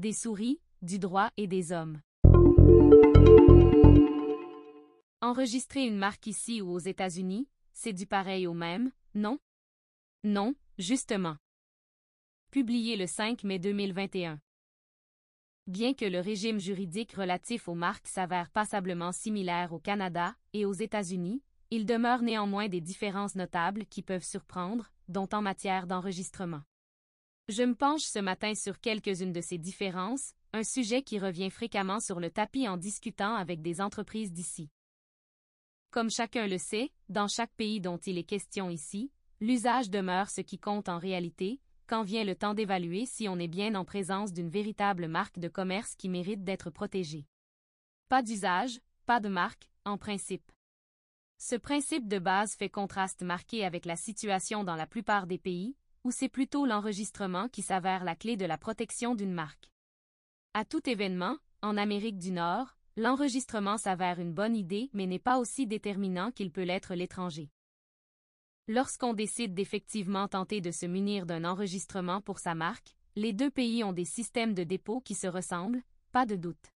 des souris, du droit et des hommes. Enregistrer une marque ici ou aux États-Unis, c'est du pareil au même, non? Non, justement. Publié le 5 mai 2021. Bien que le régime juridique relatif aux marques s'avère passablement similaire au Canada et aux États-Unis, il demeure néanmoins des différences notables qui peuvent surprendre, dont en matière d'enregistrement. Je me penche ce matin sur quelques-unes de ces différences, un sujet qui revient fréquemment sur le tapis en discutant avec des entreprises d'ici. Comme chacun le sait, dans chaque pays dont il est question ici, l'usage demeure ce qui compte en réalité, quand vient le temps d'évaluer si on est bien en présence d'une véritable marque de commerce qui mérite d'être protégée. Pas d'usage, pas de marque, en principe. Ce principe de base fait contraste marqué avec la situation dans la plupart des pays, où c'est plutôt l'enregistrement qui s'avère la clé de la protection d'une marque? À tout événement, en Amérique du Nord, l'enregistrement s'avère une bonne idée mais n'est pas aussi déterminant qu'il peut l'être l'étranger. Lorsqu'on décide d'effectivement tenter de se munir d'un enregistrement pour sa marque, les deux pays ont des systèmes de dépôt qui se ressemblent, pas de doute.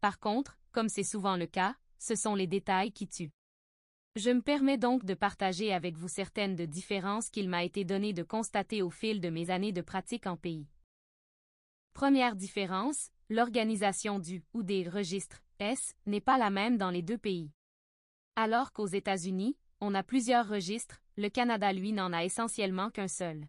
Par contre, comme c'est souvent le cas, ce sont les détails qui tuent. Je me permets donc de partager avec vous certaines de différences qu'il m'a été donné de constater au fil de mes années de pratique en pays. Première différence, l'organisation du ou des registres S n'est pas la même dans les deux pays. Alors qu'aux États-Unis, on a plusieurs registres, le Canada lui n'en a essentiellement qu'un seul.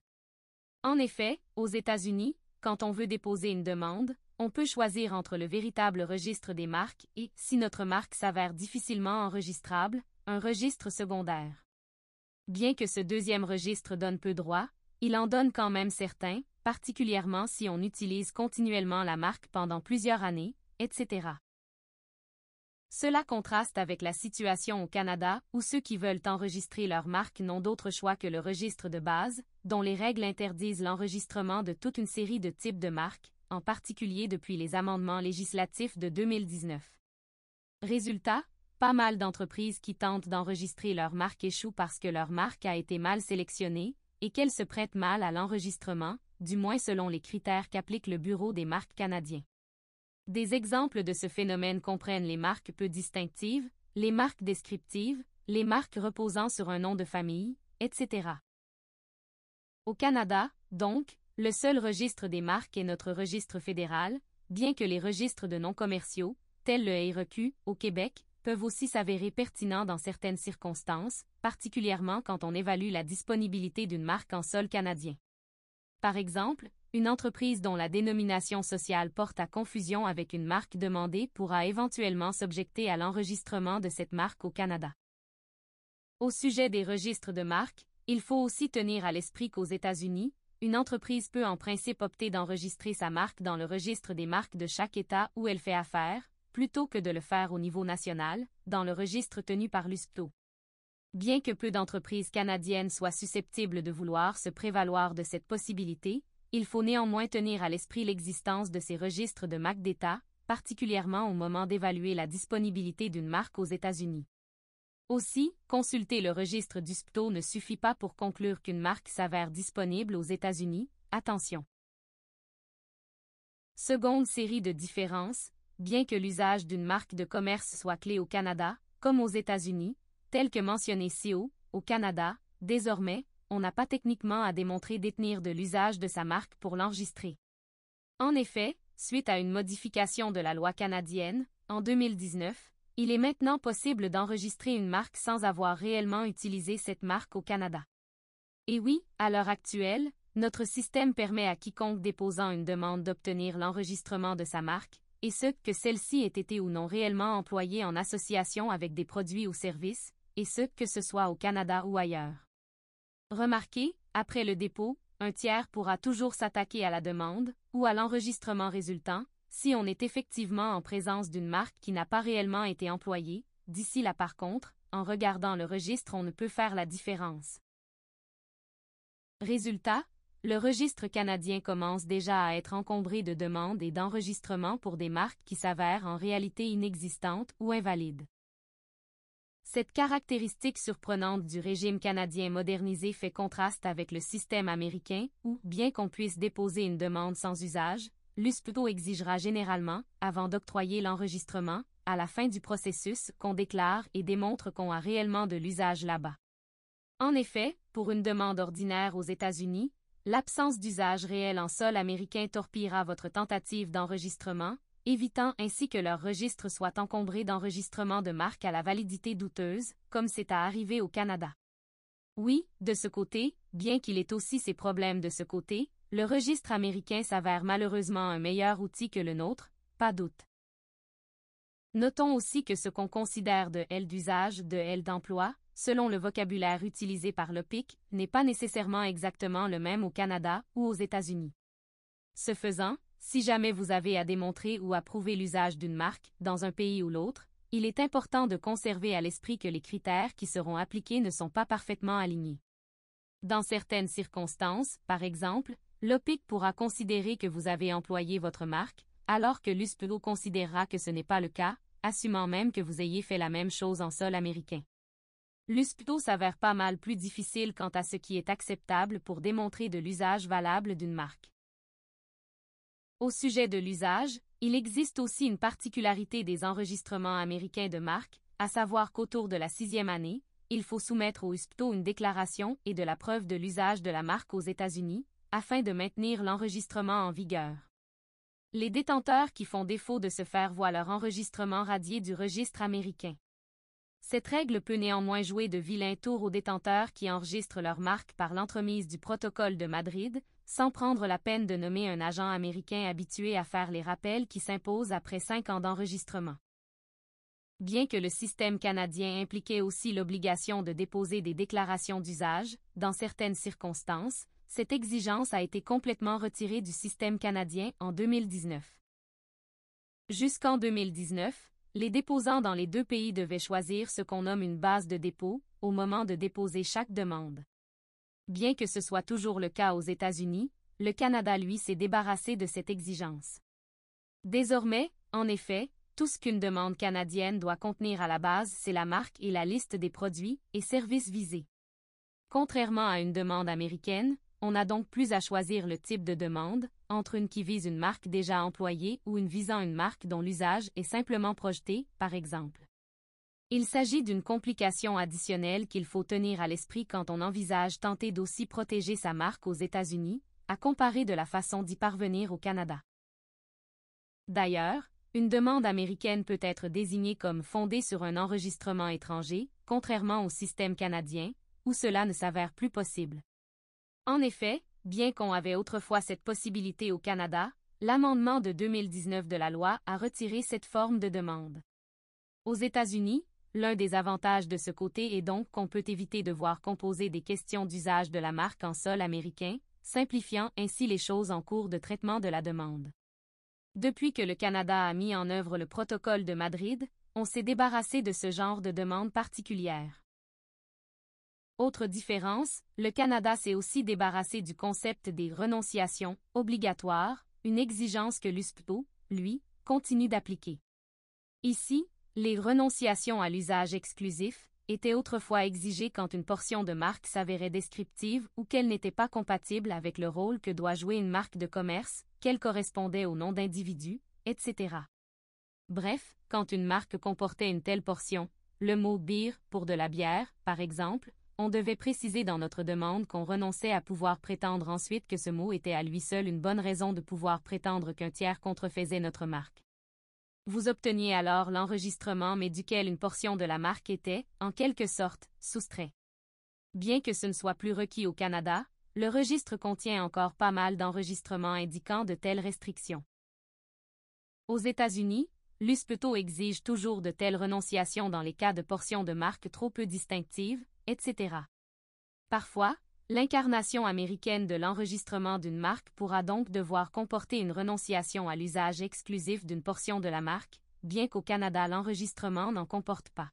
En effet, aux États-Unis, quand on veut déposer une demande, on peut choisir entre le véritable registre des marques et, si notre marque s'avère difficilement enregistrable, un registre secondaire. Bien que ce deuxième registre donne peu droit, il en donne quand même certains, particulièrement si on utilise continuellement la marque pendant plusieurs années, etc. Cela contraste avec la situation au Canada, où ceux qui veulent enregistrer leur marque n'ont d'autre choix que le registre de base, dont les règles interdisent l'enregistrement de toute une série de types de marques, en particulier depuis les amendements législatifs de 2019. Résultat, pas mal d'entreprises qui tentent d'enregistrer leur marque échouent parce que leur marque a été mal sélectionnée, et qu'elle se prête mal à l'enregistrement, du moins selon les critères qu'applique le Bureau des marques canadiens. Des exemples de ce phénomène comprennent les marques peu distinctives, les marques descriptives, les marques reposant sur un nom de famille, etc. Au Canada, donc, le seul registre des marques est notre registre fédéral, bien que les registres de noms commerciaux, tels le REQ, au Québec, peuvent aussi s'avérer pertinents dans certaines circonstances, particulièrement quand on évalue la disponibilité d'une marque en sol canadien. Par exemple, une entreprise dont la dénomination sociale porte à confusion avec une marque demandée pourra éventuellement s'objecter à l'enregistrement de cette marque au Canada. Au sujet des registres de marques, il faut aussi tenir à l'esprit qu'aux États-Unis, une entreprise peut en principe opter d'enregistrer sa marque dans le registre des marques de chaque État où elle fait affaire, plutôt que de le faire au niveau national, dans le registre tenu par l'USPTO. Bien que peu d'entreprises canadiennes soient susceptibles de vouloir se prévaloir de cette possibilité, il faut néanmoins tenir à l'esprit l'existence de ces registres de marques d'État, particulièrement au moment d'évaluer la disponibilité d'une marque aux États-Unis. Aussi, consulter le registre du SPTO ne suffit pas pour conclure qu'une marque s'avère disponible aux États-Unis, attention. Seconde série de différences, bien que l'usage d'une marque de commerce soit clé au Canada, comme aux États-Unis, tel que mentionné ci haut, au Canada, désormais, on n'a pas techniquement à démontrer détenir de l'usage de sa marque pour l'enregistrer. En effet, suite à une modification de la loi canadienne, en 2019, il est maintenant possible d'enregistrer une marque sans avoir réellement utilisé cette marque au Canada. Et oui, à l'heure actuelle, notre système permet à quiconque déposant une demande d'obtenir l'enregistrement de sa marque, et ce, que celle-ci ait été ou non réellement employée en association avec des produits ou services, et ce, que ce soit au Canada ou ailleurs. Remarquez, après le dépôt, un tiers pourra toujours s'attaquer à la demande, ou à l'enregistrement résultant, si on est effectivement en présence d'une marque qui n'a pas réellement été employée, d'ici là par contre, en regardant le registre on ne peut faire la différence. Résultat, le registre canadien commence déjà à être encombré de demandes et d'enregistrements pour des marques qui s'avèrent en réalité inexistantes ou invalides. Cette caractéristique surprenante du régime canadien modernisé fait contraste avec le système américain où, bien qu'on puisse déposer une demande sans usage, l'USPTO exigera généralement, avant d'octroyer l'enregistrement, à la fin du processus, qu'on déclare et démontre qu'on a réellement de l'usage là-bas. En effet, pour une demande ordinaire aux États-Unis, l'absence d'usage réel en sol américain torpillera votre tentative d'enregistrement, évitant ainsi que leur registre soit encombré d'enregistrements de marques à la validité douteuse, comme c'est à arriver au Canada. Oui, de ce côté, bien qu'il ait aussi ses problèmes de ce côté, le registre américain s'avère malheureusement un meilleur outil que le nôtre, pas doute. Notons aussi que ce qu'on considère de L d'usage, de L d'emploi, selon le vocabulaire utilisé par l'OPIC, n'est pas nécessairement exactement le même au Canada ou aux États-Unis. Ce faisant, si jamais vous avez à démontrer ou à prouver l'usage d'une marque, dans un pays ou l'autre, il est important de conserver à l'esprit que les critères qui seront appliqués ne sont pas parfaitement alignés. Dans certaines circonstances, par exemple, l'OPIC pourra considérer que vous avez employé votre marque, alors que l'USPLO considérera que ce n'est pas le cas, assumant même que vous ayez fait la même chose en sol américain. L'USPTO s'avère pas mal plus difficile quant à ce qui est acceptable pour démontrer de l'usage valable d'une marque. Au sujet de l'usage, il existe aussi une particularité des enregistrements américains de marque, à savoir qu'autour de la sixième année, il faut soumettre au USPTO une déclaration et de la preuve de l'usage de la marque aux États-Unis, afin de maintenir l'enregistrement en vigueur. Les détenteurs qui font défaut de se faire voient leur enregistrement radié du registre américain. Cette règle peut néanmoins jouer de vilains tours aux détenteurs qui enregistrent leur marque par l'entremise du protocole de Madrid, sans prendre la peine de nommer un agent américain habitué à faire les rappels qui s'imposent après cinq ans d'enregistrement. Bien que le système canadien impliquait aussi l'obligation de déposer des déclarations d'usage, dans certaines circonstances, cette exigence a été complètement retirée du système canadien en 2019. Jusqu'en 2019, les déposants dans les deux pays devaient choisir ce qu'on nomme une base de dépôt, au moment de déposer chaque demande. Bien que ce soit toujours le cas aux États-Unis, le Canada lui s'est débarrassé de cette exigence. Désormais, en effet, tout ce qu'une demande canadienne doit contenir à la base, c'est la marque et la liste des produits et services visés. Contrairement à une demande américaine, on n'a donc plus à choisir le type de demande, entre une qui vise une marque déjà employée ou une visant une marque dont l'usage est simplement projeté, par exemple. Il s'agit d'une complication additionnelle qu'il faut tenir à l'esprit quand on envisage tenter d'aussi protéger sa marque aux États-Unis, à comparer de la façon d'y parvenir au Canada. D'ailleurs, une demande américaine peut être désignée comme fondée sur un enregistrement étranger, contrairement au système canadien, où cela ne s'avère plus possible. En effet, bien qu'on avait autrefois cette possibilité au Canada, l'amendement de 2019 de la loi a retiré cette forme de demande. Aux États-Unis, L'un des avantages de ce côté est donc qu'on peut éviter de voir composer des questions d'usage de la marque en sol américain, simplifiant ainsi les choses en cours de traitement de la demande. Depuis que le Canada a mis en œuvre le protocole de Madrid, on s'est débarrassé de ce genre de demande particulière. Autre différence, le Canada s'est aussi débarrassé du concept des renonciations obligatoires, une exigence que l'USPTO, lui, continue d'appliquer. Ici, les renonciations à l'usage exclusif étaient autrefois exigées quand une portion de marque s'avérait descriptive ou qu'elle n'était pas compatible avec le rôle que doit jouer une marque de commerce, qu'elle correspondait au nom d'individu, etc. Bref, quand une marque comportait une telle portion, le mot beer pour de la bière, par exemple, on devait préciser dans notre demande qu'on renonçait à pouvoir prétendre ensuite que ce mot était à lui seul une bonne raison de pouvoir prétendre qu'un tiers contrefaisait notre marque. Vous obteniez alors l'enregistrement mais duquel une portion de la marque était, en quelque sorte, soustrait. Bien que ce ne soit plus requis au Canada, le registre contient encore pas mal d'enregistrements indiquant de telles restrictions. Aux États-Unis, l'USPTO exige toujours de telles renonciations dans les cas de portions de marque trop peu distinctives, etc. Parfois, L'incarnation américaine de l'enregistrement d'une marque pourra donc devoir comporter une renonciation à l'usage exclusif d'une portion de la marque, bien qu'au Canada l'enregistrement n'en comporte pas.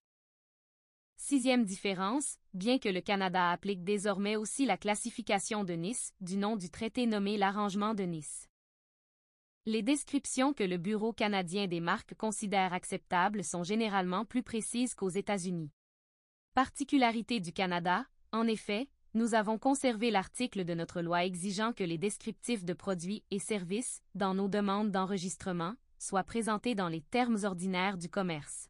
Sixième différence, bien que le Canada applique désormais aussi la classification de Nice, du nom du traité nommé l'arrangement de Nice. Les descriptions que le Bureau canadien des marques considère acceptables sont généralement plus précises qu'aux États-Unis. Particularité du Canada, en effet, nous avons conservé l'article de notre loi exigeant que les descriptifs de produits et services, dans nos demandes d'enregistrement, soient présentés dans les termes ordinaires du commerce.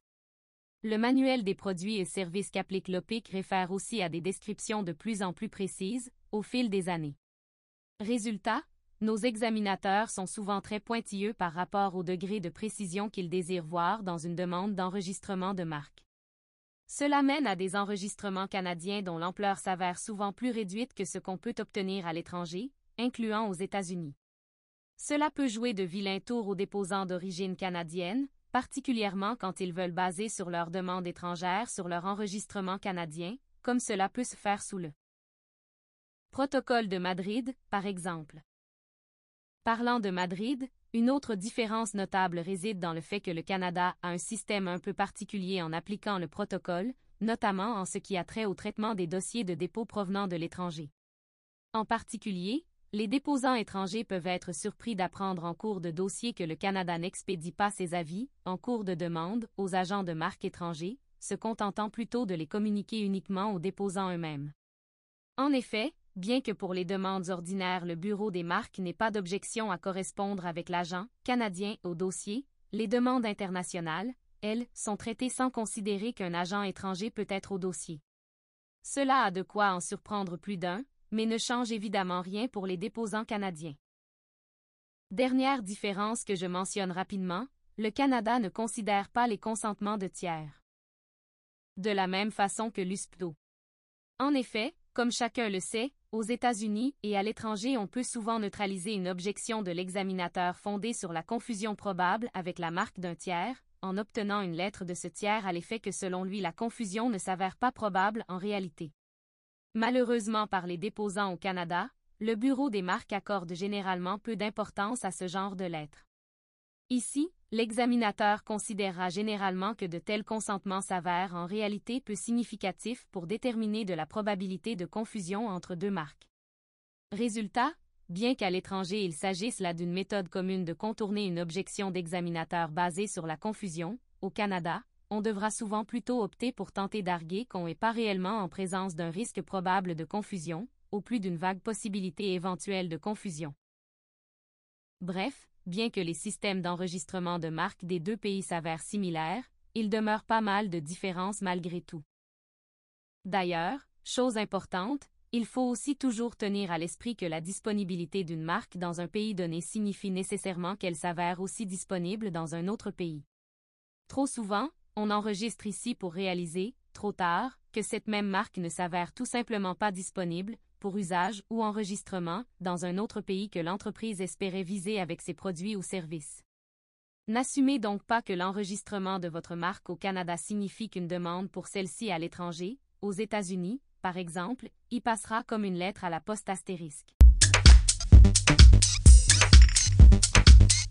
Le manuel des produits et services qu'applique l'OPIC réfère aussi à des descriptions de plus en plus précises, au fil des années. Résultat, nos examinateurs sont souvent très pointilleux par rapport au degré de précision qu'ils désirent voir dans une demande d'enregistrement de marque. Cela mène à des enregistrements canadiens dont l'ampleur s'avère souvent plus réduite que ce qu'on peut obtenir à l'étranger, incluant aux États-Unis. Cela peut jouer de vilains tours aux déposants d'origine canadienne, particulièrement quand ils veulent baser sur leur demande étrangère sur leur enregistrement canadien, comme cela peut se faire sous le Protocole de Madrid, par exemple. Parlant de Madrid, une autre différence notable réside dans le fait que le Canada a un système un peu particulier en appliquant le protocole, notamment en ce qui a trait au traitement des dossiers de dépôt provenant de l'étranger. En particulier, les déposants étrangers peuvent être surpris d'apprendre en cours de dossier que le Canada n'expédie pas ses avis, en cours de demande, aux agents de marque étrangers, se contentant plutôt de les communiquer uniquement aux déposants eux-mêmes. En effet, bien que pour les demandes ordinaires le Bureau des marques n'ait pas d'objection à correspondre avec l'agent canadien au dossier, les demandes internationales, elles, sont traitées sans considérer qu'un agent étranger peut être au dossier. Cela a de quoi en surprendre plus d'un, mais ne change évidemment rien pour les déposants canadiens. Dernière différence que je mentionne rapidement, le Canada ne considère pas les consentements de tiers. De la même façon que l'USPDO. En effet, comme chacun le sait, aux États-Unis et à l'étranger on peut souvent neutraliser une objection de l'examinateur fondée sur la confusion probable avec la marque d'un tiers, en obtenant une lettre de ce tiers à l'effet que selon lui la confusion ne s'avère pas probable en réalité. Malheureusement par les déposants au Canada, le Bureau des marques accorde généralement peu d'importance à ce genre de lettres. Ici, l'examinateur considérera généralement que de tels consentements s'avèrent en réalité peu significatifs pour déterminer de la probabilité de confusion entre deux marques. Résultat, bien qu'à l'étranger il s'agisse là d'une méthode commune de contourner une objection d'examinateur basée sur la confusion, au Canada, on devra souvent plutôt opter pour tenter d'arguer qu'on n'est pas réellement en présence d'un risque probable de confusion, au plus d'une vague possibilité éventuelle de confusion. Bref, bien que les systèmes d'enregistrement de marques des deux pays s'avèrent similaires, il demeure pas mal de différences malgré tout. D'ailleurs, chose importante, il faut aussi toujours tenir à l'esprit que la disponibilité d'une marque dans un pays donné signifie nécessairement qu'elle s'avère aussi disponible dans un autre pays. Trop souvent, on enregistre ici pour réaliser, trop tard, que cette même marque ne s'avère tout simplement pas disponible, pour usage ou enregistrement, dans un autre pays que l'entreprise espérait viser avec ses produits ou services. N'assumez donc pas que l'enregistrement de votre marque au Canada signifie qu'une demande pour celle-ci à l'étranger, aux États-Unis, par exemple, y passera comme une lettre à la poste astérisque.